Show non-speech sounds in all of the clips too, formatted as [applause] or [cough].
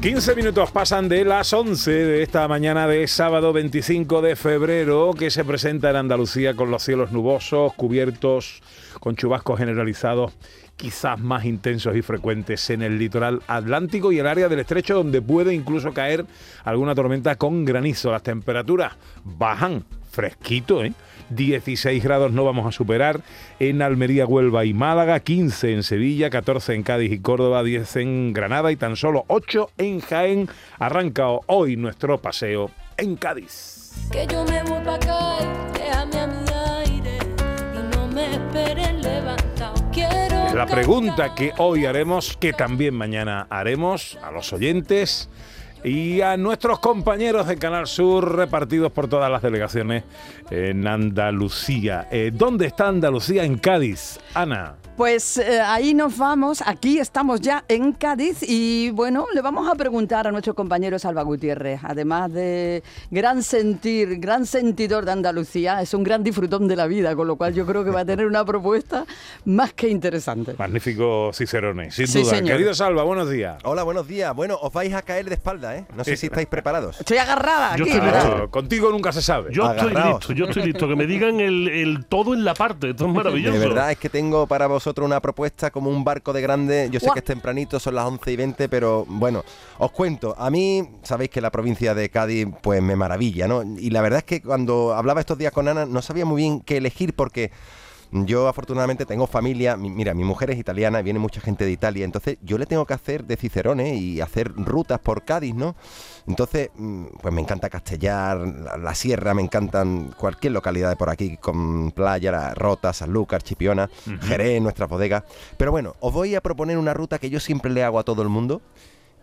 ...15 minutos pasan de las 11 de esta mañana de sábado 25 de febrero... ...que se presenta en Andalucía con los cielos nubosos, cubiertos con chubascos generalizados quizás más intensos y frecuentes en el litoral atlántico y el área del estrecho donde puede incluso caer alguna tormenta con granizo. Las temperaturas bajan fresquito, ¿eh? 16 grados no vamos a superar en Almería, Huelva y Málaga, 15 en Sevilla, 14 en Cádiz y Córdoba, 10 en Granada y tan solo 8 en Jaén. Arranca hoy nuestro paseo en Cádiz. Que yo me voy pa' acá déjame a mi aire y no me esperen levantado. Quiero Es la pregunta que hoy haremos, que también mañana haremos a los oyentes y a nuestros compañeros de Canal Sur repartidos por todas las delegaciones en Andalucía. Eh, ¿Dónde está Andalucía? En Cádiz. Ana. Pues eh, ahí nos vamos, aquí estamos ya en Cádiz y bueno, le vamos a preguntar a nuestro compañero Salva Gutiérrez, además de gran sentir, gran sentidor de Andalucía, es un gran disfrutón de la vida, con lo cual yo creo que va a tener una propuesta más que interesante. Magnífico Cicerone, sin Sí, duda. señor. Querido Salva, buenos días. Hola, buenos días. Bueno, os vais a caer de espalda, ¿eh? No sé si estáis preparados. Estoy agarrada Yo aquí, contigo nunca se sabe. Yo estoy listo, yo estoy listo. Que me digan el, el todo en la parte. Esto es [laughs] maravilloso. De verdad es que tengo para vosotros una propuesta como un barco de grande. Yo sé que es tempranito, son las 11 y 20, pero bueno, os cuento. A mí, sabéis que la provincia de Cádiz, pues me maravilla, ¿no? Y la verdad es que cuando hablaba estos días con Ana, no sabía muy bien qué elegir porque. Yo afortunadamente tengo familia, mi- mira, mi mujer es italiana, viene mucha gente de Italia, entonces yo le tengo que hacer de Cicerone y hacer rutas por Cádiz, ¿no? Entonces, mm, pues me encanta Castellar, la, la Sierra, me encantan cualquier localidad de por aquí, con playa, La Rota, Sanlúcar, Chipiona, Jerez, nuestras bodegas. Pero bueno, os voy a proponer una ruta que yo siempre le hago a todo el mundo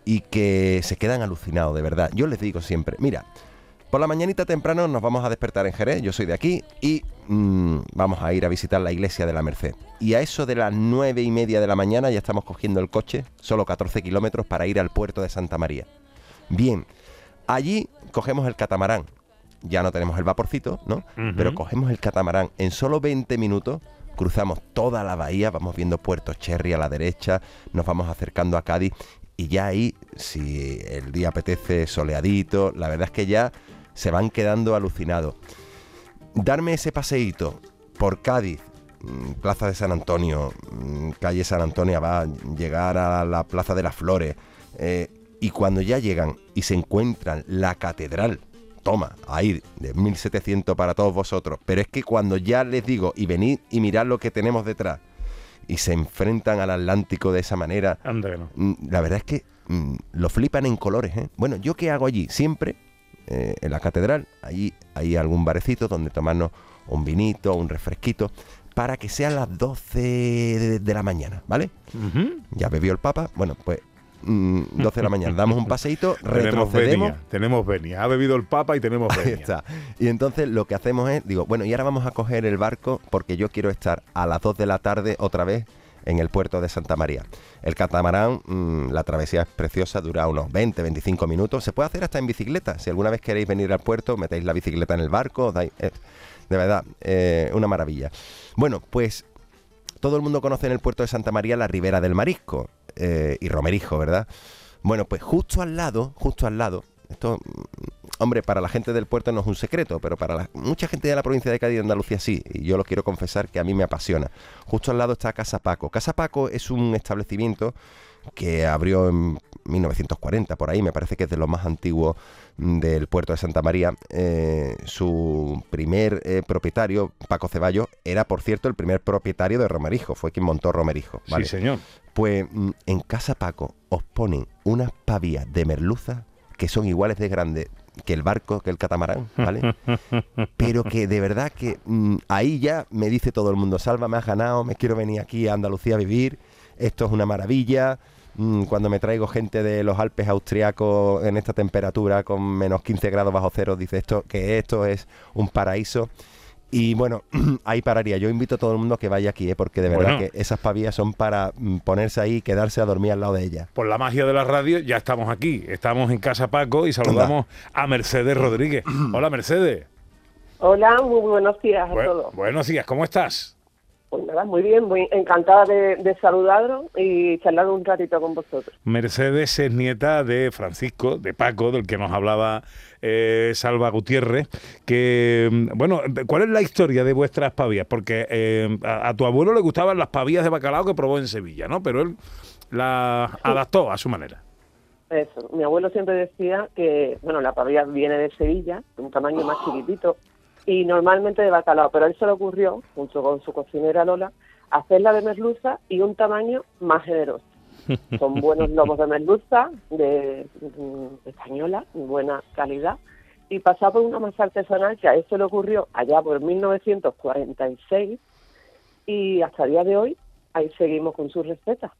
y que se quedan alucinados, de verdad. Yo les digo siempre, mira, por la mañanita temprano nos vamos a despertar en Jerez, yo soy de aquí, y mm, vamos a ir a visitar la iglesia de la Merced. Y a eso de las nueve y media de la mañana ya estamos cogiendo el coche, solo 14 kilómetros para ir al puerto de Santa María. Bien, allí cogemos el catamarán. Ya no tenemos el vaporcito, ¿no? Pero cogemos el catamarán. En solo 20 minutos cruzamos toda la bahía, vamos viendo Puerto Cherry a la derecha, nos vamos acercando a Cádiz y ya ahí, si el día apetece soleadito, la verdad es que ya se van quedando alucinados. Darme ese paseíto por Cádiz, mm, Plaza de San Antonio, mm, calle San Antonio, va a llegar a la Plaza de las Flores, eh, y cuando ya llegan y se encuentran la catedral, toma, ahí, de 1700 para todos vosotros, pero es que cuando ya les digo, y venid y mirad lo que tenemos detrás, y se enfrentan al Atlántico de esa manera, Anda no. Mm, La verdad es que mm, lo flipan en colores, ¿eh? Bueno, ¿yo qué hago allí? Siempre eh, en la catedral, allí hay algún barecito donde tomarnos un vinito, un refresquito, para que sean las 12 de, de la mañana, ¿vale? Ya bebió el Papa, bueno, pues 12 de la mañana, damos un paseíto, [laughs] Tenemos retrocedemos. venia, tenemos venia. Ha bebido el Papa y tenemos Ahí venia. está. Y entonces lo que hacemos es, digo, bueno, y ahora vamos a coger el barco porque yo quiero estar a las 2 de la tarde otra vez en el puerto de Santa María. El catamarán, mm, la travesía es preciosa, dura unos 20, 25 minutos. Se puede hacer hasta en bicicleta. Si alguna vez queréis venir al puerto, metéis la bicicleta en el barco. dais- eh, de verdad, eh, una maravilla. Bueno, pues todo el mundo conoce en el puerto de Santa María la Ribera del Marisco eh, y Romerijo, ¿verdad? Bueno, pues justo al lado, justo al lado, esto, mm, hombre, para la gente del puerto no es un secreto, pero para la- mucha gente de la provincia de Cádiz y Andalucía sí, y yo lo quiero confesar que a mí me apasiona. Justo al lado está Casa Paco. Casa Paco es un establecimiento que abrió en 1940, por ahí, me parece que es de los más antiguos mm, del puerto de Santa María. Eh, su primer eh, propietario, Paco Ceballos, era, por cierto, el primer propietario de Romerijo, fue quien montó Romerijo. ¿vale? Sí, señor. Pues mm, en Casa Paco os ponen unas pavías de merluza que son iguales de grandes que el barco, que el catamarán, ¿vale? [laughs] Pero que de verdad que mm, ahí ya me dice todo el mundo, Salva, me has ganado, me quiero venir aquí a Andalucía a vivir, esto es una maravilla. Mm, Cuando me traigo gente de los Alpes austriacos en esta temperatura con menos 15 grados bajo cero, dice esto que esto es un paraíso. Y bueno, [clears throat] ahí pararía. Yo invito a todo el mundo a que vaya aquí, ¿eh? porque de verdad Bueno. que esas pavillas son para mm, ponerse ahí y quedarse a dormir al lado de ellas. Por la magia de la radio, ya estamos aquí. Estamos en Casa Paco y saludamos a Mercedes Rodríguez. [clears throat] Hola, Mercedes. Hola, muy buenos días a Bu- todos. buenos días, ¿cómo estás? Pues nada, muy bien, muy encantada de, de saludaros y charlar un ratito con vosotros. Mercedes es nieta de Francisco, de Paco, del que nos hablaba eh, Salva Gutiérrez. Que, mm, bueno, ¿cuál es la historia de vuestras pavías? Porque eh, a, a tu abuelo le gustaban las pavías de bacalao que probó en Sevilla, ¿no? Pero él las adaptó a su manera. Eso, mi abuelo siempre decía que, bueno, la pavía viene de Sevilla, de un tamaño más chiquitito, y normalmente de bacalao, pero a él se le ocurrió, junto con su cocinera Lola, hacerla de merluza y un tamaño más generoso. Son [laughs] buenos lomos de merluza, de, mm, española, de buena calidad, y pasaba por una masa artesanal que a él se le ocurrió allá por 1946, y hasta el día de hoy ahí seguimos con sus recetas.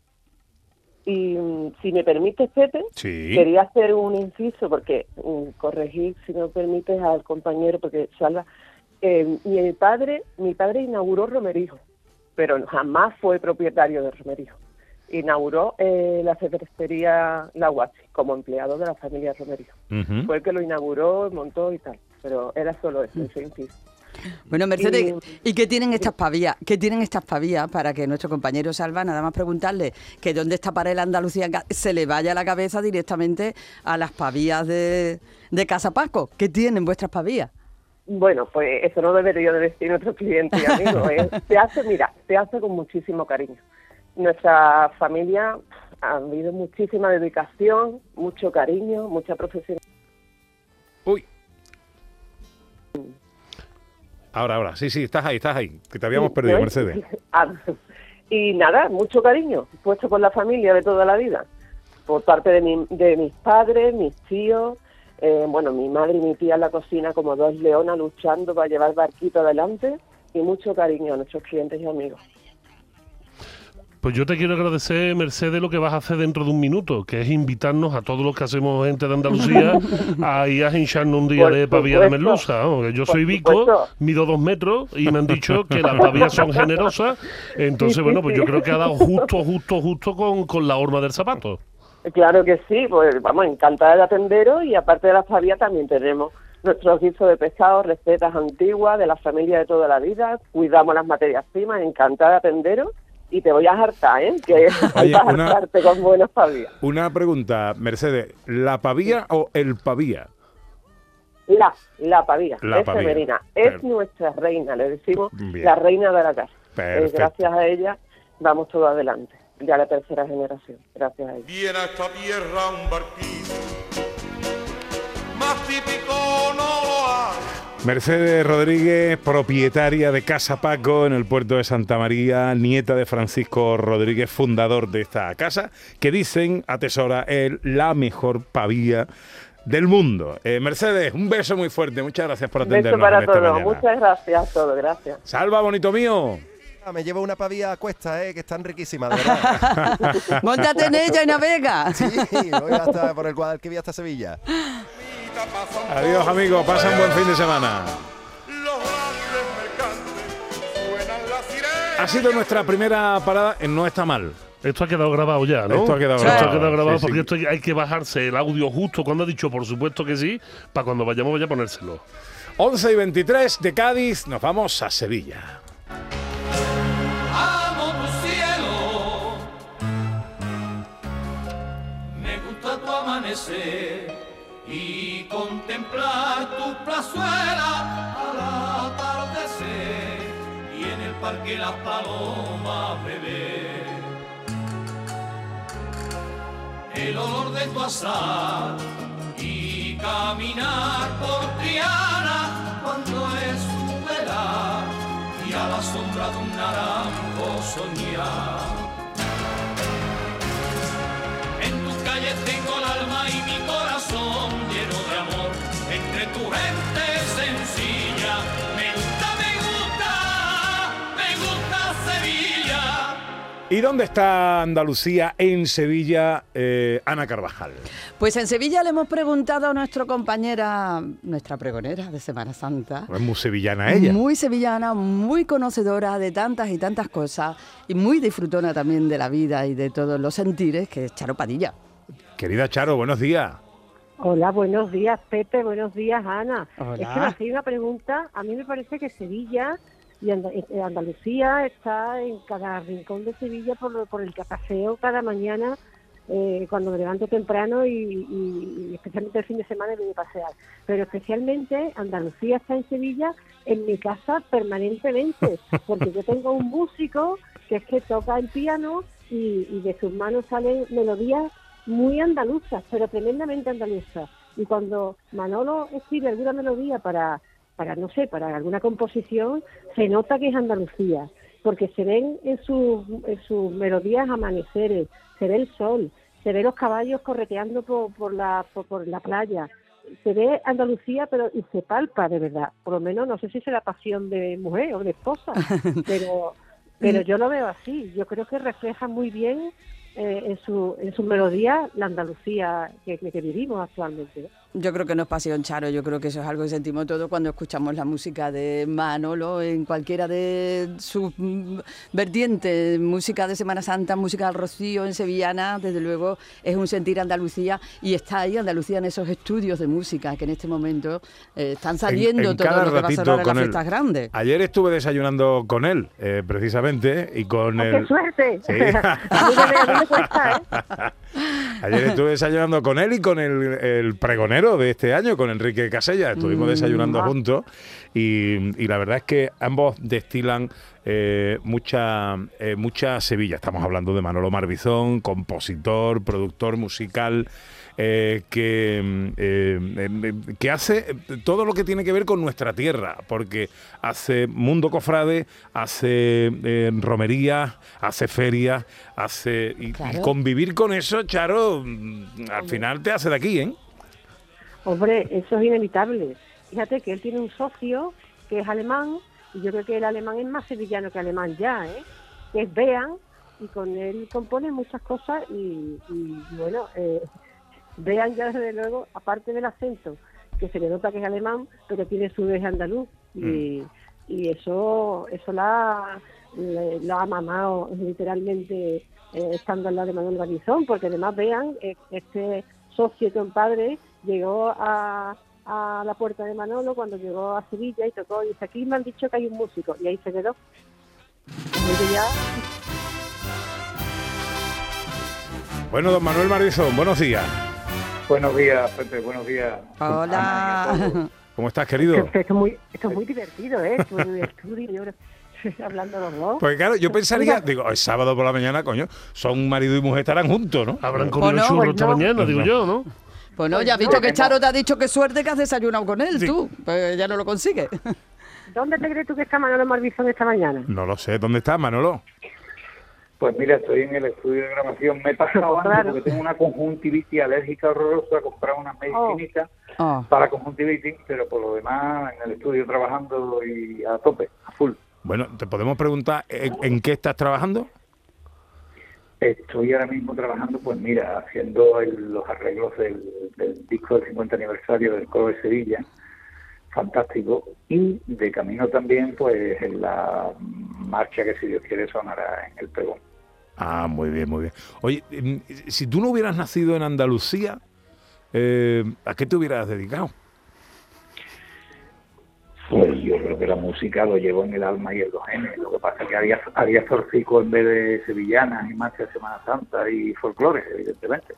Y si me permites, Pepe, Sí. quería hacer un inciso porque mm, corregir, si me permites, al compañero, porque Salva, eh, mi padre, mi padre inauguró Romerijo, pero jamás fue propietario de Romerijo. Inauguró eh, la cervecería La Guachi como empleado de la familia Romerijo. Fue el que lo inauguró, montó y tal, pero era solo eso, ese inciso. Bueno, Mercedes, Y- ¿y qué tienen estas pavías? ¿Qué tienen estas pavías para que nuestro compañero Salva, nada más preguntarle que dónde está para el Andalucía, se le vaya la cabeza directamente a las pavías de, de Casa Paco? ¿Qué tienen vuestras pavías? Bueno, pues eso no debería de decir nuestro cliente y amigo. ¿eh? [laughs] Se hace, mira, se hace con muchísimo cariño. Nuestra familia ha habido muchísima dedicación, mucho cariño, mucha profesionalidad. Ahora, ahora. Sí, sí, estás ahí, estás ahí. Que te habíamos perdido, ¿no? Mercedes. [laughs] Ah, y nada, mucho cariño puesto por la familia de toda la vida. Por parte de, mi- de mis padres, mis tíos, eh, bueno, mi madre y mi tía en la cocina como dos leonas luchando para llevar barquito adelante y mucho cariño a nuestros clientes y amigos. Pues yo te quiero agradecer, Mercedes, lo que vas a hacer dentro de un minuto, que es invitarnos a todos los que hacemos gente de Andalucía [laughs] a ir a hincharnos un día Por de pavía de merluza. Yo soy Vico, mido dos metros y me han dicho que las pavías son generosas. Entonces, bueno, pues yo creo que ha dado justo, justo, justo con, con la horma del zapato. Claro que sí, pues vamos, encantada de atenderos y aparte de las pavías también tenemos nuestros guisos de pescado, recetas antiguas de la familia de toda la vida, cuidamos las materias primas, encantada de atenderos y te voy a hartar, ¿eh? Que Oye, [laughs] vas a hartarte con buenas pavías. Una pregunta, Mercedes. ¿La pavía o el pavía? La, la pavía, La es pavía. femenina, es nuestra reina, le decimos Bien. la reina de la casa. Eh, gracias a ella vamos todo adelante, ya la tercera generación, gracias a ella. Viene a esta tierra un barquito, más típico no lo hay. Mercedes Rodríguez, propietaria de Casa Paco en el puerto de Santa María, nieta de Francisco Rodríguez, fundador de esta casa, que dicen atesora el, la mejor pavía del mundo. Eh, Mercedes, un beso muy fuerte, muchas gracias por Un atendernos beso para todos, muchas gracias a todos, gracias. Salva, bonito mío. Ah, Me llevo una pavía a cuesta, eh, que están riquísimas, de verdad. [laughs] Móntate en ella y navega. sí, voy hasta por el Guadalquivir hasta Sevilla. Adiós, amigos, pasa un buen fin de semana. Ha sido nuestra primera parada en No está mal. Esto ha quedado grabado ya, ¿no? Esto ha quedado Esto ha grabado, quedado grabado sí, sí. porque esto hay que bajarse el audio justo cuando ha dicho, por supuesto que sí, para cuando vayamos vaya a ponérselo. 11 y 23 de Cádiz, nos vamos a Sevilla. Amo tu cielo, me gusta tu amanecer y contemplar tu plazuela al atardecer y en el parque las palomas beber. El olor de tu azar y caminar por Triana cuando es su y a la sombra de un naranjo soñar. ¿Y dónde está Andalucía en Sevilla, eh, Ana Carvajal? Pues en Sevilla le hemos preguntado a nuestra compañera, nuestra pregonera de Semana Santa. Es muy sevillana ella. Muy sevillana, muy conocedora de tantas y tantas cosas y muy disfrutona también de la vida y de todos los sentires, que es Charo Padilla. Querida Charo, buenos días. Hola, buenos días, Pepe. Buenos días, Ana. Hola. Es que me hacía una pregunta. A mí me parece que Sevilla y Anda- eh, Andalucía está en cada rincón de Sevilla por, por el que paseo cada mañana eh, cuando me levanto temprano y, y- y especialmente el fin de semana voy a pasear. Pero especialmente Andalucía está en Sevilla en mi casa permanentemente, [laughs] porque yo tengo un músico que es que toca el piano y, y de sus manos salen melodías muy andaluzas, pero tremendamente andaluzas. Y cuando Manolo escribe alguna melodía para, para no sé, para alguna composición, se nota que es Andalucía, porque se ven en sus, en sus melodías amaneceres, se ve el sol, se ve los caballos correteando por, por, la, por, por la playa, se ve Andalucía, pero y se palpa de verdad. Por lo menos, no sé si será pasión de mujer o de esposa, [laughs] pero, pero yo lo veo así. Yo creo que refleja muy bien eh, en su en su melodía la Andalucía que, que- que vivimos actualmente. Yo creo que no es pasión, Charo, yo creo que eso es algo que sentimos todos cuando escuchamos la música de Manolo en cualquiera de sus mm, vertientes, música de Semana Santa, música del Rocío en Sevillana, desde luego es un sentir Andalucía y está ahí Andalucía en esos estudios de música que en este momento eh, están saliendo En- en todo cada lo que va a sonar en las con él. fiestas grandes. Ayer estuve desayunando con él, eh, precisamente, y con ¡Oh, el... ¡Qué suerte! Sí. [laughs] ¿eh? [laughs] Ayer estuve desayunando con él y con el, el pregonero de este año, con Enrique Casella. Estuvimos Mm. desayunando Ah. juntos y, y la verdad es que ambos destilan eh, mucha, eh, mucha Sevilla. Estamos hablando de Manolo Marbizón, compositor, productor musical. eh, que, mm, eh, eh, que hace todo lo que tiene que ver con nuestra tierra, porque hace mundo cofrade, hace eh, romerías, hace ferias, hace y- y, convivir con eso, Charo, mm, al final te hace de aquí, ¿eh? Hombre, eso es inevitable. Fíjate que él tiene un socio que es alemán, y yo creo que el alemán es más sevillano que alemán ya, ¿eh? Que es Bean, y con él compone muchas cosas, y, y, bueno, eh, Bean ya desde luego, aparte del acento, que se le nota que es alemán, pero tiene su vez andaluz, y, y eso eso la, ha mamado literalmente eh, estando al lado de Manuel Garnizón, porque además vean, eh, este socio y compadre llegó a, a la puerta de Manolo cuando llegó a Sevilla y tocó y dice, aquí me han dicho que hay un músico, y ahí se quedó. Y yo ya, Bueno, don Manuel Marbizón, buenos días. Buenos días, Pepe, buenos días. Hola. ¿Cómo estás, querido? esto, es muy, esto es muy divertido, ¿eh? El estudio, y ahora [laughs] hablando los dos. Porque claro, yo pensaría, digo, es sábado por la mañana, coño, son marido y mujer estarán juntos, ¿no? Habrán ¿O comido no? churros Pues esta mañana, digo No. yo, ¿no? Pues no, Pues ya has visto que Charo te ha dicho que suerte que has desayunado con él, Sí. tú. Pues ya no lo consigue. ¿Dónde te crees tú que está Manolo Marbizón esta mañana? No lo sé, ¿dónde estás, Manolo? Pues mira, estoy en el estudio de grabación. Me he pasado antes Claro. porque tengo una conjuntivitis alérgica horrorosa a comprar unas medicinitas Oh. para conjuntivitis, pero por lo demás en el estudio trabajando y a tope, a full. Bueno, te podemos preguntar ¿en, en qué estás trabajando? Estoy ahora mismo trabajando, pues mira, haciendo el- los arreglos del, disco del 50 aniversario del Coro de Sevilla, fantástico, y de camino también, pues en la marcha que si Dios quiere sonará en el pregón. Ah, muy bien, muy bien. Oye, mm, si tú no hubieras nacido en Andalucía, eh, ¿a qué te hubieras dedicado? Pues yo creo que la música lo llevo en el alma y en los genes. Lo que pasa es que había, había zorcico en vez de sevillanas y marcha de Semana Santa y folclore, evidentemente.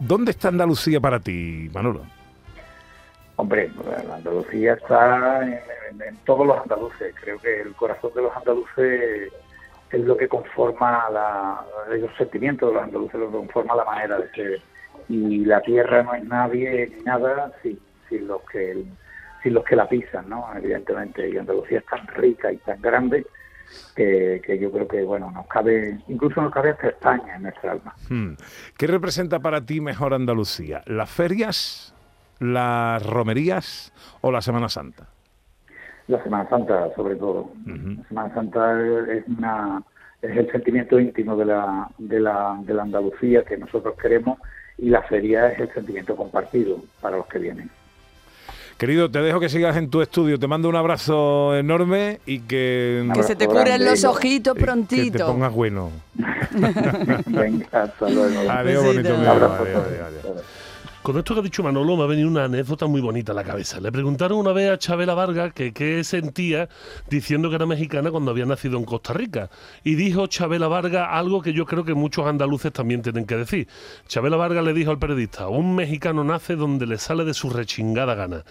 ¿Dónde está Andalucía para ti, Manolo? Hombre, la Andalucía está en, en- en todos los andaluces. Creo que el corazón de los andaluces es lo que conforma la, los sentimientos de los andaluces, lo que conforma la manera de ser. Y la tierra no es nadie ni nada sin, sin los que sin los que la pisan, ¿no? Evidentemente. Y Andalucía es tan rica y tan grande que, que yo creo que, bueno, nos cabe, incluso nos cabe hasta España en nuestra alma. Hmm. ¿Qué representa para ti mejor Andalucía? ¿Las ferias, las romerías o la Semana Santa? La Semana Santa, sobre todo. La Semana Santa es una es el sentimiento íntimo de la, de la, de la Andalucía que nosotros queremos y la feria es el sentimiento compartido para los que vienen. Querido, te dejo que sigas en tu estudio. Te mando un abrazo enorme y que... Que se te curen los ojitos Que te prontito. pongas bueno. [laughs] Venga, hasta luego. Adiós, bonito Un mío. abrazo Adiós, adiós, adiós. Con esto que ha dicho Manolo me ha venido una anécdota muy bonita a la cabeza. Le preguntaron una vez a Chabela Vargas que qué sentía diciendo que era mexicana cuando había nacido en Costa Rica. Y dijo Chabela Vargas algo que yo creo que muchos andaluces también tienen que decir. Chabela Vargas le dijo al periodista, un mexicano nace donde le sale de su rechingada gana.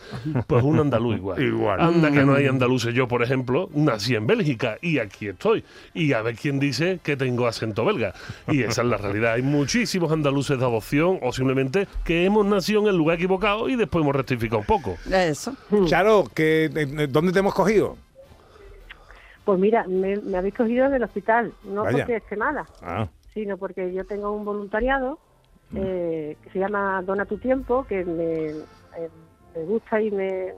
Pues un andaluz igual. [laughs] Igual. Anda que no hay andaluces. Yo, por ejemplo, nací en Bélgica y aquí estoy. Y a ver quién dice que tengo acento belga. Y esa es la realidad. Hay muchísimos andaluces de adopción o simplemente que hemos nacido en el lugar equivocado y después hemos rectificado un poco. Eso. Charo, que, eh, ¿dónde te hemos cogido? Pues mira, me, me habéis cogido en el hospital, no Vaya. porque esté mala, Ah, sino porque yo tengo un voluntariado eh, que se llama Dona tu tiempo, que me, eh, me gusta y me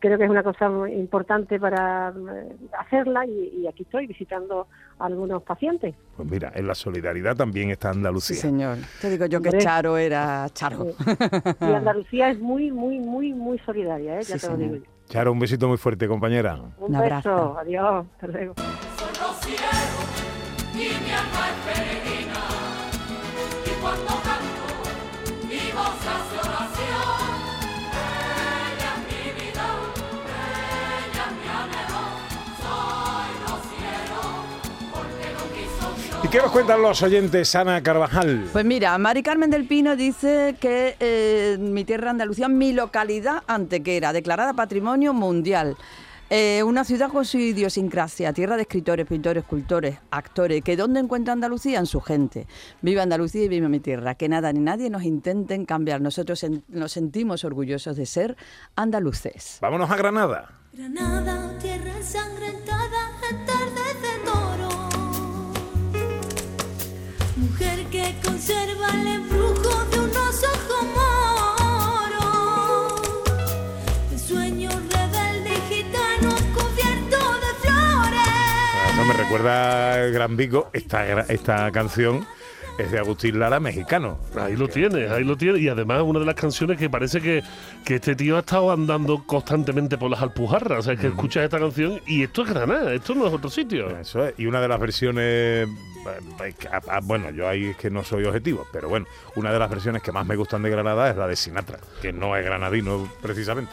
creo que es una cosa muy importante para eh, hacerla y, y aquí estoy visitando a algunos pacientes. pues mira, en la solidaridad también está Sí, Andalucía. señor. Te digo yo que. Charo era Charo. [laughs] Y Andalucía es muy, muy, muy, muy solidaria, ¿eh? ya Sí, te lo digo yo. Charo, un besito muy fuerte, compañera. Un, Un abrazo. beso, adiós, hasta luego. Y cuando canto, mi voz qué nos cuentan los oyentes, Ana Carvajal? Pues mira, Mari Carmen del Pino dice que eh, mi tierra Andalucía, mi localidad antequera, declarada Patrimonio Mundial. Eh, una ciudad con su idiosincrasia, tierra de escritores, pintores, escultores, actores. ¿Que dónde encuentra Andalucía? En su gente. Viva Andalucía y viva mi tierra. Que nada ni nadie nos intenten cambiar. Nosotros en- nos sentimos orgullosos de ser andaluces. Vámonos a Granada. Granada, tierra ensangrentada, tarde que conserva el embrujo de unos ojos moros. De sueños rebeldes gitanos cubiertos de flores. Eso me recuerda el Gran gra- esta canción es de Agustín Lara, mexicano. Ahí lo tienes, ahí lo tienes. Y además una de las canciones que parece que, que este tío ha estado andando constantemente por las Alpujarras. O sea, que escuchas esta canción y esto es Granada, esto no es otro sitio. Eso es. Y una de las versiones. eh, ah, Bueno, yo ahí es que no soy objetivo, pero bueno, una de las versiones que más me gustan de Granada es la de Sinatra, que no es granadino precisamente.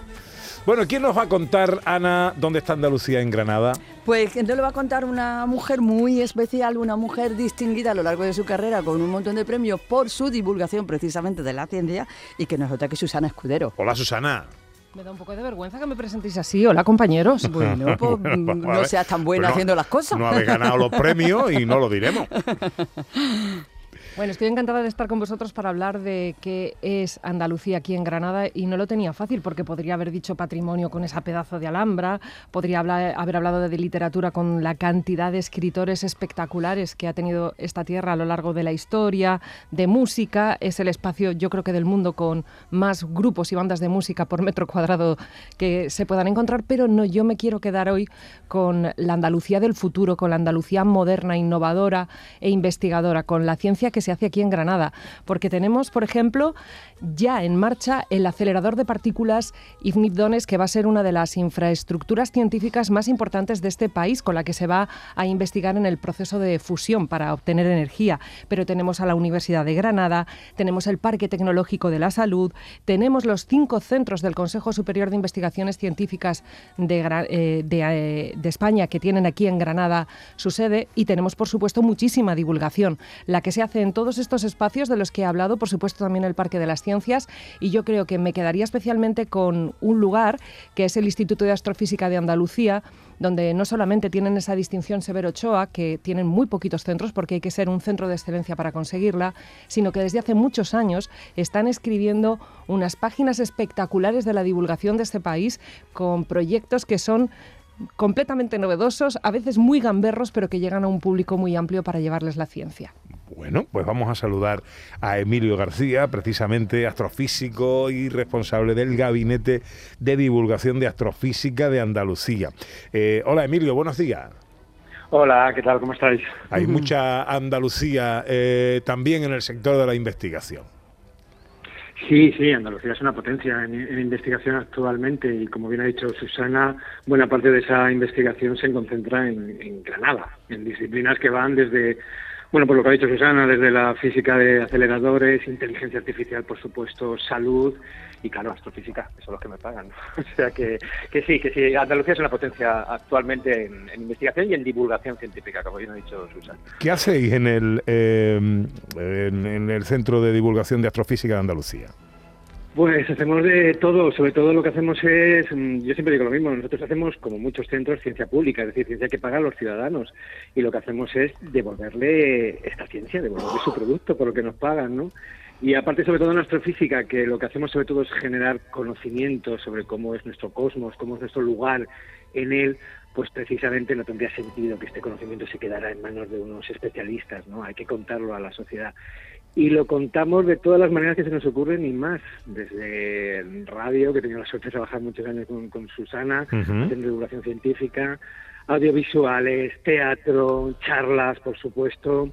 Bueno, ¿quién nos va a contar, Ana, dónde está Andalucía en Granada? Pues entonces le va a contar una mujer muy especial, una mujer distinguida a lo largo de su carrera con un montón de premios por su divulgación precisamente de la ciencia y que no es otra que Susana Escudero. Hola, Susana. Me da un poco de vergüenza que me presentéis así. Hola, compañeros. [laughs] Bueno, pues Bueno, a no seas tan buena pues no- haciendo las cosas. No habéis ganado los premios y no lo diremos. [laughs] Bueno, estoy encantada de estar con vosotros para hablar de qué es Andalucía aquí en Granada y no lo tenía fácil porque podría haber dicho patrimonio con esa pedazo de alhambra, podría haber hablado de literatura con la cantidad de escritores espectaculares que ha tenido esta tierra a lo largo de la historia, de música, es el espacio yo creo que del mundo con más grupos y bandas de música por metro cuadrado que se puedan encontrar, pero no, yo me quiero quedar hoy con la Andalucía del futuro, con la Andalucía moderna, innovadora e investigadora, con la ciencia que se hace aquí en Granada, porque tenemos, por ejemplo, ya en marcha el acelerador de partículas Ignit Dones, que va a ser una de las infraestructuras científicas más importantes de este país, con la que se va a investigar en el proceso de fusión para obtener energía. Pero tenemos a la Universidad de Granada, tenemos el Parque Tecnológico de la Salud, tenemos los cinco centros del Consejo Superior de Investigaciones Científicas de, eh, eh, de España que tienen aquí en Granada su sede y tenemos, por supuesto, muchísima divulgación, la que se hace en todos estos espacios de los que he hablado, por supuesto, también el Parque de las Ciencias y yo creo que me quedaría especialmente con un lugar que es el Instituto de Astrofísica de Andalucía, donde no solamente tienen esa distinción Severo Ochoa, que tienen muy poquitos centros porque hay que ser un centro de excelencia para conseguirla, sino que desde hace muchos años están escribiendo unas páginas espectaculares de la divulgación de este país con proyectos que son completamente novedosos, a veces muy gamberros, pero que llegan a un público muy amplio para llevarles la ciencia. Bueno, pues vamos a saludar a Emilio García, precisamente astrofísico y responsable del Gabinete de Divulgación de Astrofísica de Andalucía. Eh, hola Emilio, buenos días. Hola, ¿qué tal? ¿Cómo estáis? Hay mucha Andalucía eh, también en el sector de la investigación. Sí, sí, Andalucía es una potencia en, en investigación actualmente y como bien ha dicho Susana, buena parte de esa investigación se concentra en, en Granada, en disciplinas que van desde, bueno, por lo que ha dicho Susana, desde la física de aceleradores, inteligencia artificial, por supuesto, salud y, claro, astrofísica, que son los que me pagan. [laughs] O sea que, que sí, que sí, Andalucía es una potencia actualmente en, investigación y en divulgación científica, como bien ha dicho Susana. ¿Qué hacéis en el, eh, en el Centro de Divulgación de Astrofísica de Andalucía? Pues hacemos de todo, sobre todo lo que hacemos es, mm, yo siempre digo lo mismo, nosotros hacemos como muchos centros ciencia pública, es decir, ciencia que pagan los ciudadanos y lo que hacemos es devolverle esta ciencia, devolverle su producto por lo que nos pagan, ¿no? Y aparte sobre todo en astrofísica, que lo que hacemos sobre todo es generar conocimiento sobre cómo es nuestro cosmos, cómo es nuestro lugar en él, pues precisamente no tendría sentido que este conocimiento se quedara en manos de unos especialistas, ¿no? Hay que contarlo a la sociedad y lo contamos de todas las maneras que se nos ocurren y más, desde radio, que he tenido la suerte de trabajar muchos años con, con Susana, haciendo divulgación científica, audiovisuales, teatro, charlas, por supuesto.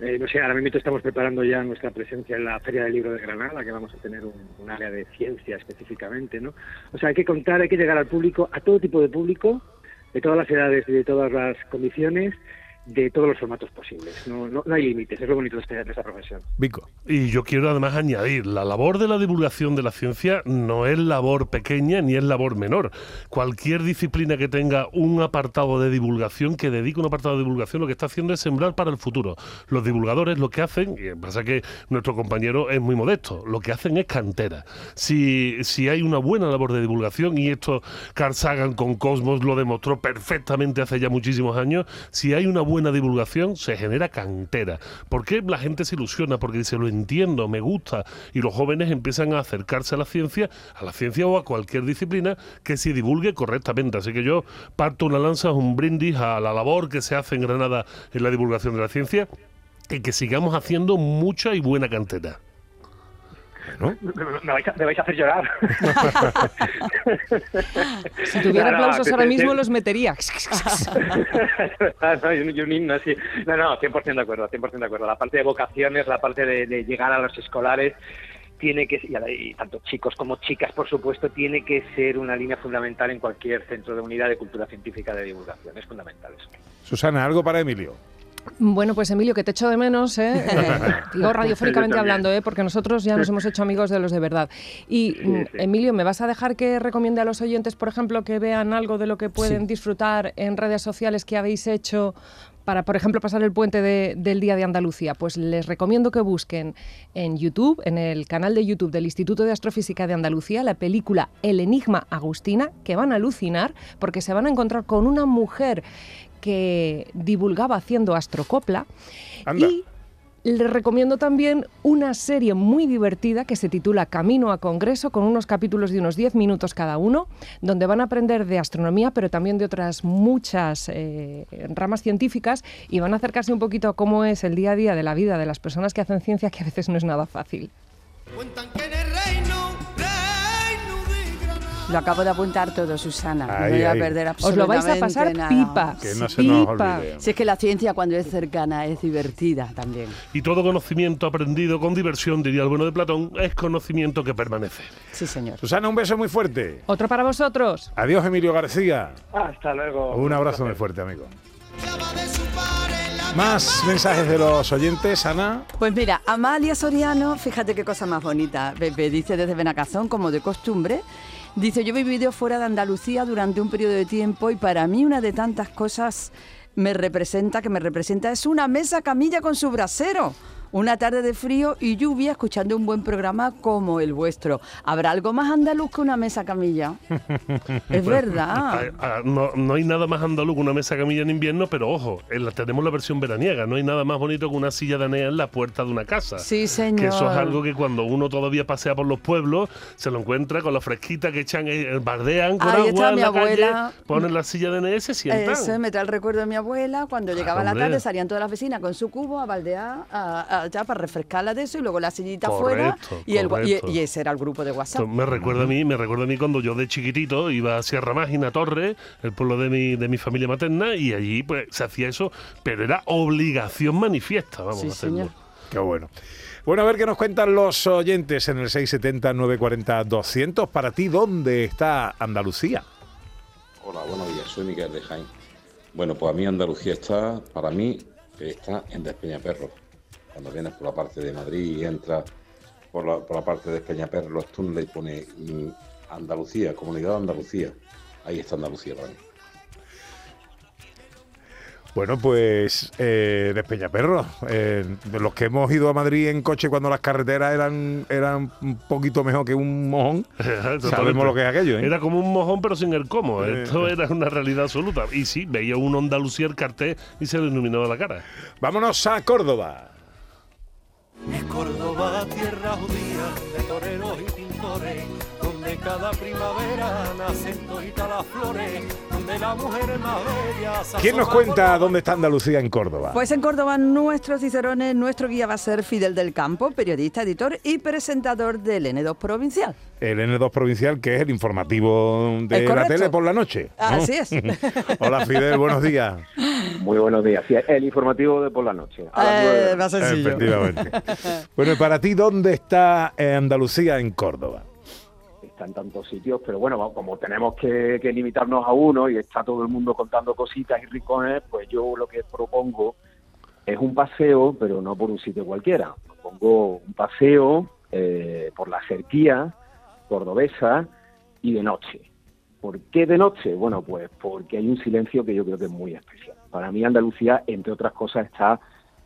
Eh, no sé, ahora mismo estamos preparando ya nuestra presencia en la Feria del Libro de Granada, que vamos a tener un, un área de ciencia específicamente, ¿no? O sea, hay que contar, hay que llegar al público, a todo tipo de público, de todas las edades y de todas las condiciones, de todos los formatos posibles. No, no, hay límites, es lo bonito de, este- de esta profesión. Vico. Y yo quiero además añadir, la labor de la divulgación de la ciencia no es labor pequeña ni es labor menor. Cualquier disciplina que tenga un apartado de divulgación, que dedique un apartado de divulgación, lo que está haciendo es sembrar para el futuro. Los divulgadores lo que hacen, y pasa que nuestro compañero es muy modesto, lo que hacen es cantera. Si, si hay una buena labor de divulgación, y esto Carl Sagan con Cosmos lo demostró perfectamente hace ya muchísimos años, si hay una buena divulgación, se genera cantera. ¿Por qué la gente se ilusiona? Porque dice, lo entiendo, me gusta, y los jóvenes empiezan a acercarse a la ciencia, a la ciencia o a cualquier disciplina que se divulgue correctamente. Así que yo parto una lanza, un brindis a la labor que se hace en Granada en la divulgación de la ciencia y que sigamos haciendo mucha y buena cantera. ¿No? Me, vais, a, me vais a hacer llorar. [laughs] Si tuviera No, aplausos ahora te- mismo te- los metería. [laughs] Ah, no, y un, y un himno así. No, no, 100% de acuerdo, 100% de acuerdo. La parte de vocaciones, la parte de, de llegar a los escolares, tiene que, y tanto chicos como chicas, por supuesto, tiene que ser una línea fundamental en cualquier centro de unidad de cultura científica de divulgación. Es fundamental eso. Susana, algo para Emilio. Bueno, pues Emilio, que te echo de menos, ¿eh? [laughs] Eh, digo radiofónicamente hablando, ¿eh? porque nosotros ya nos hemos hecho amigos de los de verdad. Y mm, sí. Emilio, ¿me vas a dejar que recomiende a los oyentes, por ejemplo, que vean algo de lo que pueden Sí. disfrutar en redes sociales que habéis hecho para, por ejemplo, pasar el puente de- del Día de Andalucía? Pues les recomiendo que busquen en YouTube, en el canal de YouTube del Instituto de Astrofísica de Andalucía, la película El Enigma Agustina, que van a alucinar porque se van a encontrar con una mujer que divulgaba haciendo astrocopla. Anda. Y les recomiendo también una serie muy divertida que se titula Camino a Congreso, con unos capítulos de unos 10 minutos cada uno, donde van a aprender de astronomía, pero también de otras muchas eh, ramas científicas y van a acercarse un poquito a cómo es el día a día de la vida de las personas que hacen ciencia, que a veces no es nada fácil. Lo acabo de apuntar todo, Susana. no Ahí, voy a ahí. perder Os lo vais a absolutamente pasar nada. pipa. Que no se nos pipa. olvide. Si es que la ciencia cuando es cercana es divertida también. Y todo conocimiento aprendido con diversión, diría el bueno de Platón, es conocimiento que permanece. Sí, señor. Susana, un beso muy fuerte. Otro para vosotros. Adiós, Emilio García. Hasta luego. Un abrazo muy fuerte, amigo. Más mensajes de los oyentes, Ana. Pues mira, Amalia Soriano, fíjate qué cosa más bonita. Pepe dice desde Benacazón, como de costumbre. Dice, yo he vivido fuera de Andalucía durante un periodo de tiempo y para mí una de tantas cosas me representa, que me representa, es una mesa camilla con su brasero. Una tarde de frío y lluvia escuchando un buen programa como el vuestro. ¿Habrá algo más andaluz que una mesa camilla? [laughs] Es verdad. Ah, ah, No, no hay nada más andaluz que una mesa camilla en invierno, pero ojo, la- tenemos la versión veraniega. No hay nada más bonito que una silla danea en la puerta de una casa. Sí, señor. Que eso es algo que cuando uno todavía pasea por los pueblos, se lo encuentra con la fresquita que echan, eh, bardean con Ahí agua está en mi la calle, abuela. ponen la silla danea y se sientan. Eso me trae el recuerdo de mi abuela cuando llegaba la tarde, salían todas las vecinas con su cubo a baldear, a, allá, para refrescarla de eso, y luego la sillita afuera, Correcto, y, el, gua- y- ese era el grupo de WhatsApp. Esto me recuerda a mí, me recuerda a mí cuando yo de chiquitito iba a Sierra Mágina Torre, el pueblo de mi, de mi familia materna, y allí pues se hacía eso, pero era obligación manifiesta, vamos Sí, a hacerlo. señor. Qué bueno. Bueno, a ver qué nos cuentan los oyentes en el 670-940-200. Para ti, ¿dónde está Andalucía? Hola, buenos días, soy Miguel de Jaén. Bueno, pues a mí Andalucía está, para mí, está en Despeñaperro. Cuando vienes por la parte de Madrid y entras por la, por la parte de Despeñaperro, los túneles y pone mm, Andalucía, Comunidad de Andalucía. Ahí está Andalucía para mí. Bueno, pues eh, de Peñaperro. Eh, de los que hemos ido a Madrid en coche cuando las carreteras eran, eran un poquito mejor que un mojón, [laughs] sabemos lo que es aquello. ¿eh? Era como un mojón pero sin el cómo. Eh, Esto eh. era una realidad absoluta. Y sí, veía uno Andalucía el cartel y se le iluminaba la cara. Vámonos a Córdoba. Es Córdoba, tierra judía de toreros y pintores, donde cada primavera nacen toditas las flores, donde la mujer es más bella. se ¿Quién nos cuenta dónde está Andalucía en Córdoba? Pues en Córdoba, nuestros cicerones, nuestro guía va a ser Fidel del Campo, periodista, editor y presentador del N2 Provincial. El N2 Provincial, que es el informativo de la tele por la noche. ¿no? Así es. [laughs] Hola Fidel, buenos días. [laughs] Muy buenos días. Sí, el informativo de por la noche. a las nueve de la Eh, más. Efectivamente. [laughs] Bueno, y para ti, ¿dónde está eh, Andalucía en Córdoba? Está en tantos sitios, pero bueno, vamos, como tenemos que, que limitarnos a uno y está todo el mundo contando cositas y rincones, pues yo lo que propongo es un paseo, pero no por un sitio cualquiera. Propongo un paseo eh, por la cerquía cordobesa y de noche. ¿Por qué de noche? Bueno, pues porque hay un silencio que yo creo que es muy especial. Para mí Andalucía, entre otras cosas, está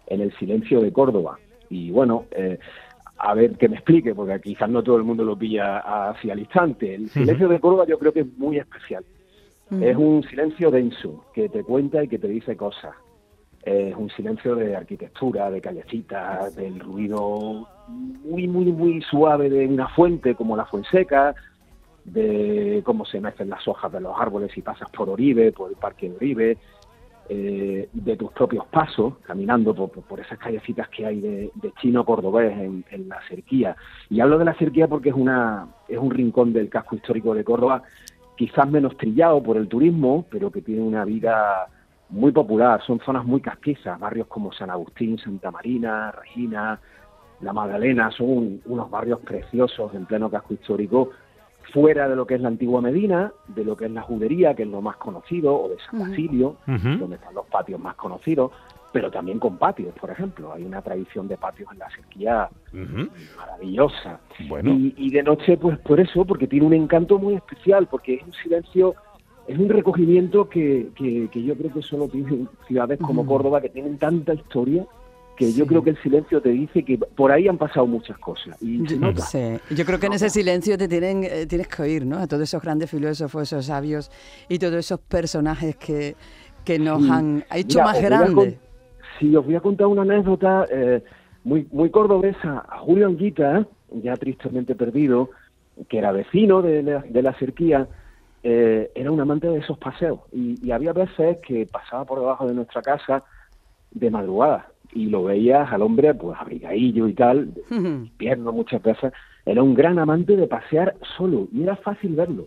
en el silencio de Córdoba. Y bueno, eh, a ver que me explique, porque quizás no todo el mundo lo pilla así al instante. El silencio de Córdoba yo creo que es muy especial. Es un silencio denso, que te cuenta y que te dice cosas. Es un silencio de arquitectura, de callecitas, del ruido muy, muy, muy suave de una fuente como la Fuenseca, de cómo se mecen las hojas de los árboles y pasas por Oribe, por el Parque de Oribe, eh, de tus propios pasos, caminando por, por- esas callecitas que hay de, de chino cordobés en, la cerquía. Y hablo de la cerquía porque es, una, es un rincón del casco histórico de Córdoba, quizás menos trillado por el turismo, pero que tiene una vida muy popular. Son zonas muy castizas, barrios como San Agustín, Santa Marina, Regina, La Magdalena, son unos barrios preciosos en pleno casco histórico, fuera de lo que es la antigua Medina, de lo que es la Judería, que es lo más conocido, o de San. Basilio, donde están los patios más conocidos, pero también con patios, por ejemplo. Hay una tradición de patios en la sequía maravillosa. Bueno. Y, y de noche, pues por eso, porque tiene un encanto muy especial, porque es un silencio, es un recogimiento que, que, que yo creo que solo tienen ciudades como. Córdoba, que tienen tanta historia, que yo creo que el silencio te dice que por ahí han pasado muchas cosas. Y se nota. Sí, yo creo que en ese silencio te tienen, eh, tienes que oír, ¿no? A todos esos grandes filósofos, esos sabios y todos esos personajes que, que nos Sí. han hecho Mira, más grandes. Sí, os voy a contar una anécdota eh, muy, muy cordobesa. A Julio Anguita, ya tristemente perdido, que era vecino de la, de la cerquía, eh, era un amante de esos paseos. Y, y había veces que pasaba por debajo de nuestra casa de madrugada y lo veías al hombre, pues abrigadillo y tal, pierno muchas veces. Era un gran amante de pasear solo y era fácil verlo.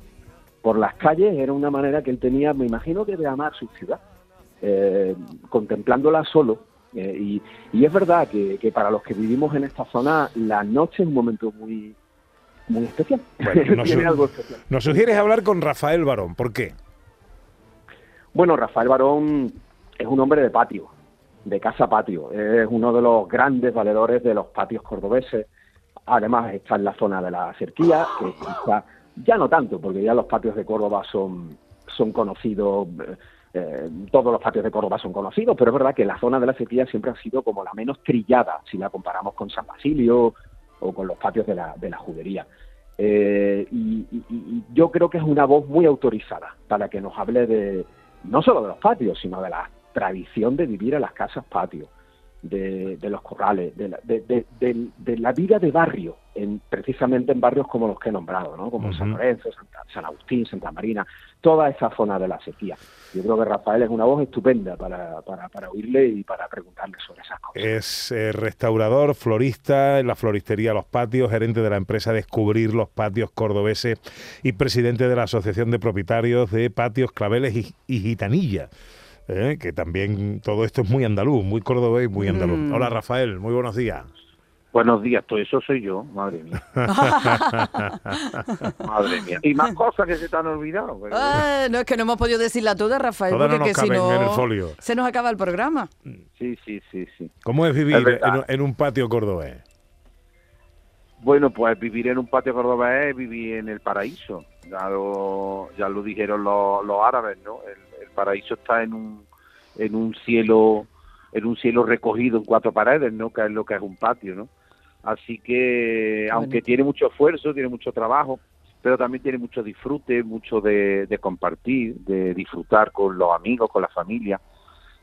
Por las calles era una manera que él tenía, me imagino que de amar su ciudad eh, contemplándola solo. eh, y, y es verdad que, que para los que vivimos en esta zona, la noche es un momento muy, muy especial. Bueno, [laughs] nos, Tiene su- algo especial. nos sugieres hablar con Rafael Barón. ¿Por qué? Bueno, Rafael Barón es un hombre de patio, de casa patio. Es uno de los grandes valedores de los patios cordobeses. Además está en la zona de la cerquía, que quizá ya no tanto, porque ya los patios de Córdoba son, son conocidos, eh, eh, todos los patios de Córdoba son conocidos, pero es verdad que la zona de la cerquía siempre ha sido como la menos trillada, si la comparamos con San Basilio o con los patios de la, de la judería. Eh, y, y- yo creo que es una voz muy autorizada para que nos hable de no solo de los patios, sino de la tradición de vivir en las casas patio, de, de los corrales, de la, de, la vida de barrio, en, precisamente en barrios como los que he nombrado, ¿no? como San. Lorenzo, Santa- San Agustín, Santa Marina, toda esa zona de la sequía. Yo creo que Rafael es una voz estupenda para, para, para oírle y para preguntarle sobre esas cosas. Es eh, restaurador, florista en la floristería Los Patios, gerente de la empresa Descubrir los Patios Cordobeses y presidente de la Asociación de Propietarios de Patios, Claveles y, y Gitanilla. ¿Eh? Que también todo esto es muy andaluz, muy cordobés, muy andaluz. Mm. Hola Rafael, muy buenos días. Buenos días, todo eso soy yo, madre mía. [laughs] [laughs] madre mía. Y más cosas que se te han olvidado. pero- Ah, no, es que no hemos podido decirla toda, Rafael, Todas no porque nos que si caben no en el folio. se nos acaba el programa. Sí, sí, sí, sí. ¿Cómo es vivir Es en, en un patio cordobés? Bueno, pues vivir en un patio cordobés es vivir en el paraíso. Ya lo, ya lo dijeron los, los árabes, ¿no? El, paraíso está en un, en un cielo en un cielo recogido en cuatro paredes, ¿no? Que es lo que es un patio, ¿no? Así que, aunque tiene mucho esfuerzo, tiene mucho trabajo, pero también tiene mucho disfrute, mucho de, de compartir, de disfrutar con los amigos, con la familia,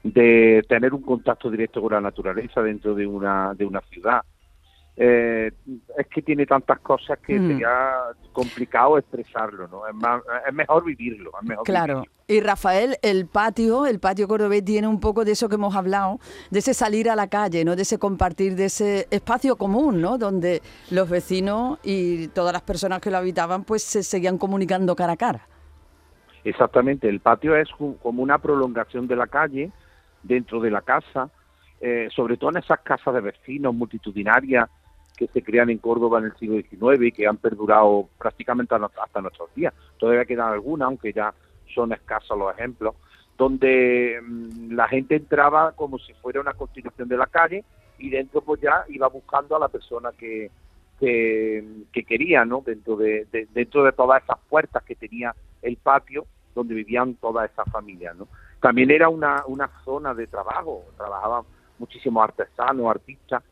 de tener un contacto directo con la naturaleza dentro de una, de una ciudad. Eh, es que tiene tantas cosas que Mm. sería complicado expresarlo, ¿no? Es, más, es mejor vivirlo, es mejor Claro. Y Rafael, el patio, el patio cordobés tiene un poco de eso que hemos hablado, de ese salir a la calle, ¿no? De ese compartir, de ese espacio común, ¿no? Donde los vecinos y todas las personas que lo habitaban, pues se seguían comunicando cara a cara. Exactamente, el patio es como una prolongación de la calle dentro de la casa, eh, sobre todo en esas casas de vecinos multitudinarias que se crean en Córdoba en el siglo XIX y que han perdurado prácticamente hasta nuestros días. Todavía quedan algunas, aunque ya son escasos los ejemplos, donde mm, la gente entraba como si fuera una continuación de la calle y dentro pues ya iba buscando a la persona que, que, que quería, ¿no? Dentro de, de- dentro de todas esas puertas que tenía el patio donde vivían todas esas familias, ¿no? También era una, una zona de trabajo, trabajaban muchísimos artesanos, artistas,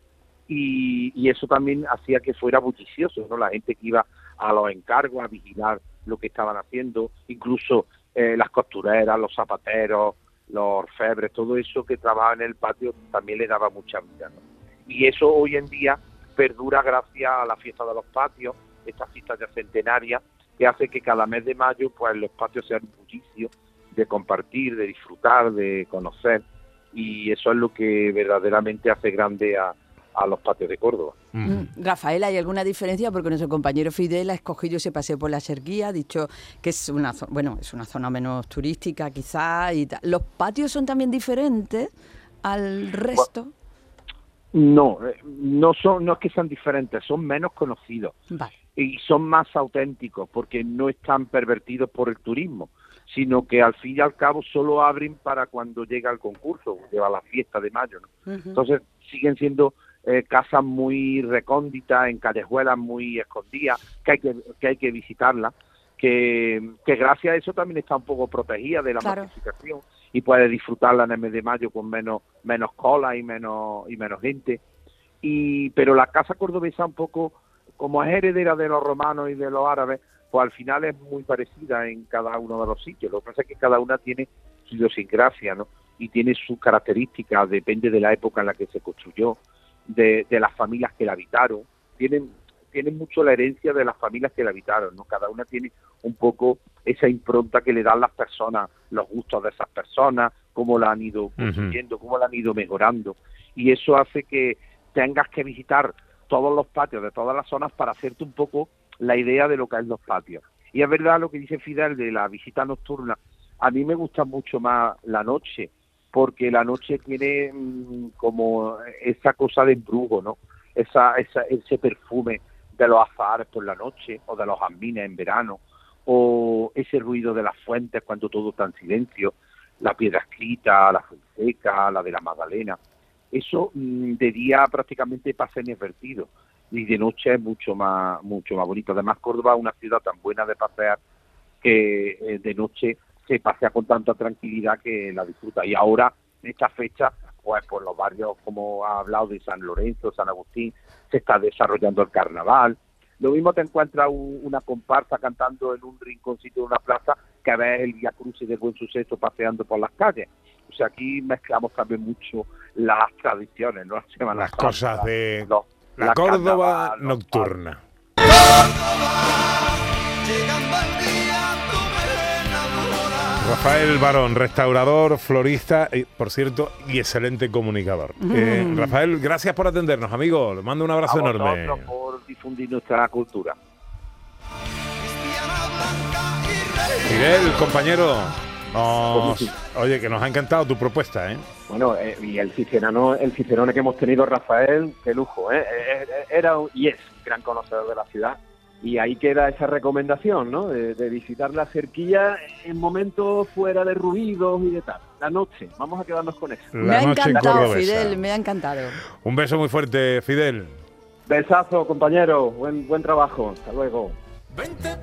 y, y eso también hacía que fuera bullicioso, ¿no? La gente que iba a los encargos a vigilar lo que estaban haciendo, incluso eh, las costureras, los zapateros, los orfebres, todo eso que trabajaba en el patio también le daba mucha vida, ¿no? Y eso hoy en día perdura gracias a la fiesta de los patios, esta fiesta ya centenaria, que hace que cada mes de mayo pues los patios sean un bullicio de compartir, de disfrutar, de conocer, y eso es lo que verdaderamente hace grande a, a los patios de Córdoba. Mm. Rafael, ¿hay alguna diferencia? Porque nuestro compañero Fidel ha escogido ese paseo por la Serguía, ha dicho que es una, bueno, es una zona menos turística quizá y tal. ¿Los patios son también diferentes al resto? No, eh, no son, no es que sean diferentes, son menos conocidos Vale. y son más auténticos porque no están pervertidos por el turismo, sino que al fin y al cabo solo abren para cuando llega el concurso, lleva la fiesta de mayo. ¿no? Entonces siguen siendo eh, casas muy recónditas, en callejuelas muy escondidas, que hay que, que hay que visitarlas, que, que gracias a eso también está un poco protegida de la Claro. masificación y puede disfrutarla en el mes de mayo con menos menos cola y menos y menos gente. Y pero la casa cordobesa un poco como es heredera de los romanos y de los árabes, pues al final es muy parecida en cada uno de los sitios. Lo que pasa es que cada una tiene su idiosincrasia, ¿no? Y tiene sus características, depende de la época en la que se construyó, de, de las familias que la habitaron. Tienen, tienen mucho la herencia de las familias que la habitaron, ¿no? Cada una tiene un poco esa impronta que le dan las personas, los gustos de esas personas, cómo la han ido construyendo, cómo la han ido mejorando. Y eso hace que tengas que visitar todos los patios de todas las zonas para hacerte un poco la idea de lo que es los patios. Y es verdad lo que dice Fidel de la visita nocturna. A mí me gusta mucho más la noche, porque la noche tiene mm, como esa cosa de embrujo, ¿no? Esa, esa, ese perfume de los azahares por la noche o de los jazmines en verano o ese ruido de las fuentes cuando todo está en silencio, la piedra escrita, la seca, la de la Magdalena. Eso mm, de día prácticamente pasa inadvertido y de noche es mucho más mucho más bonito. Además Córdoba es una ciudad tan buena de pasear que eh, de noche se pasea con tanta tranquilidad que la disfruta. Y ahora, en esta fecha, pues por los barrios, como ha hablado de San Lorenzo, San Agustín, se está desarrollando el carnaval. Lo mismo te encuentras un- una comparsa cantando en un rinconcito de una plaza que ves el Via Crucis del Buen Suceso paseando por las calles. O sea, aquí mezclamos también mucho las tradiciones, ¿no? [laughs] Las cosas de los- la la Córdoba carnaval, los nocturna. Rafael Barón, restaurador, florista, y, por cierto, y excelente comunicador. Eh, Mm. Rafael, gracias por atendernos, amigo. Le mando un abrazo a enorme. por difundir nuestra cultura. Fidel, compañero, nos- Pues oye, que nos ha encantado tu propuesta, ¿eh? Bueno, eh, y el cicerano, el cicerone que hemos tenido, Rafael, qué lujo, ¿eh? Eh, eh, Era un- y es un gran conocedor de la ciudad. Y ahí queda esa recomendación, ¿no? De, de visitar la cerquilla en momentos fuera de ruidos y de tal. La noche, vamos a quedarnos con eso. Me ha encantado, Fidel, me ha encantado. Un beso muy fuerte, Fidel. Besazo, compañero, buen, buen trabajo, hasta luego.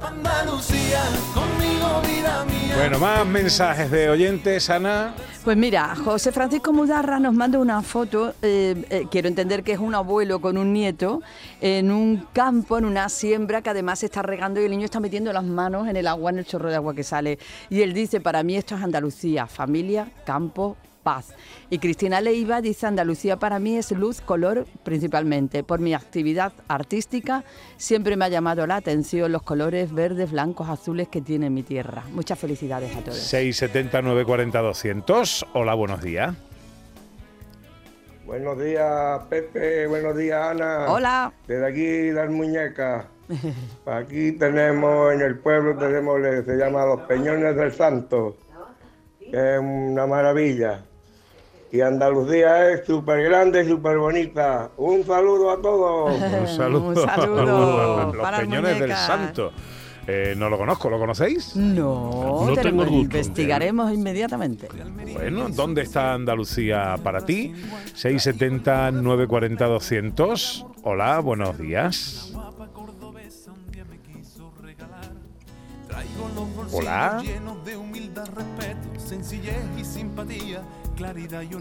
Andalucía, conmigo vida mía. Bueno, más mensajes de oyentes, Ana. Pues mira, José Francisco Mudarra nos manda una foto, eh, eh, quiero entender que es un abuelo con un nieto, en un campo, en una siembra que además se está regando y el niño está metiendo las manos en el agua, en el chorro de agua que sale. Y él dice, para mí esto es Andalucía, familia, campo, paz. Y Cristina Leiva dice, Andalucía para mí es luz, color principalmente. Por mi actividad artística siempre me ha llamado la atención los colores verdes, blancos, azules que tiene mi tierra. Muchas felicidades a todos. 670 940 200. Hola, buenos días. Buenos días, Pepe. Buenos días, Ana. Hola. Desde aquí, las muñecas. [laughs] Aquí tenemos, en el pueblo tenemos, se llama Los Peñones del Santo, que es una maravilla. Y Andalucía es súper grande súper bonita. Un saludo a todos. [laughs] Un saludo. Un saludo [laughs] Los para Peñones del. Santo. Eh, no lo conozco, ¿lo conocéis? No, No tengo gusto. investigaremos inmediatamente. Bueno, ¿dónde está Andalucía para ti? 670 940 200. Hola, buenos días. Hola.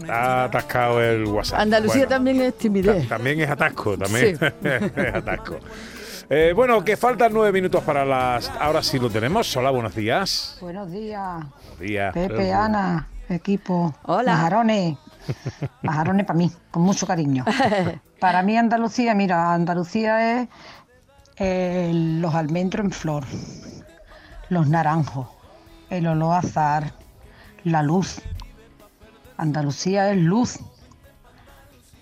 Ha atascado el WhatsApp. Andalucía Bueno, también es timidez. ta- también es atasco, también Sí. [laughs] es atasco. Eh, bueno, que faltan nueve minutos para las. Ahora sí lo tenemos. Hola, buenos días. Buenos días, Buenos días. Pepe, Ana, equipo. Hola. Majarones. Majarones para mí, con mucho cariño. [laughs] Para mí Andalucía, mira, Andalucía es eh, los almendros en flor, los naranjos, el olor a azar, la luz. Andalucía es luz,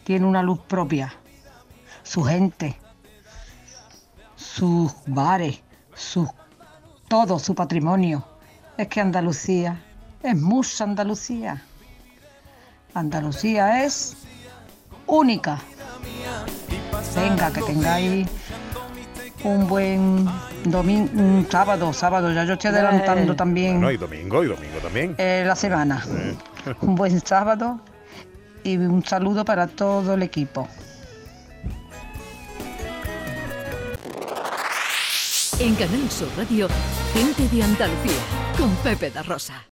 tiene una luz propia, su gente, sus bares, su todo, su patrimonio. Es que Andalucía es mucha Andalucía. Andalucía es única. Venga, que tengáis un buen domingo, un sábado, sábado, ya yo estoy adelantando también Bueno, y domingo, y domingo también. eh, la semana. Eh. Un buen sábado y un saludo para todo el equipo. En Canal Sur Radio, gente de Andalucía, con Pepe da Rosa.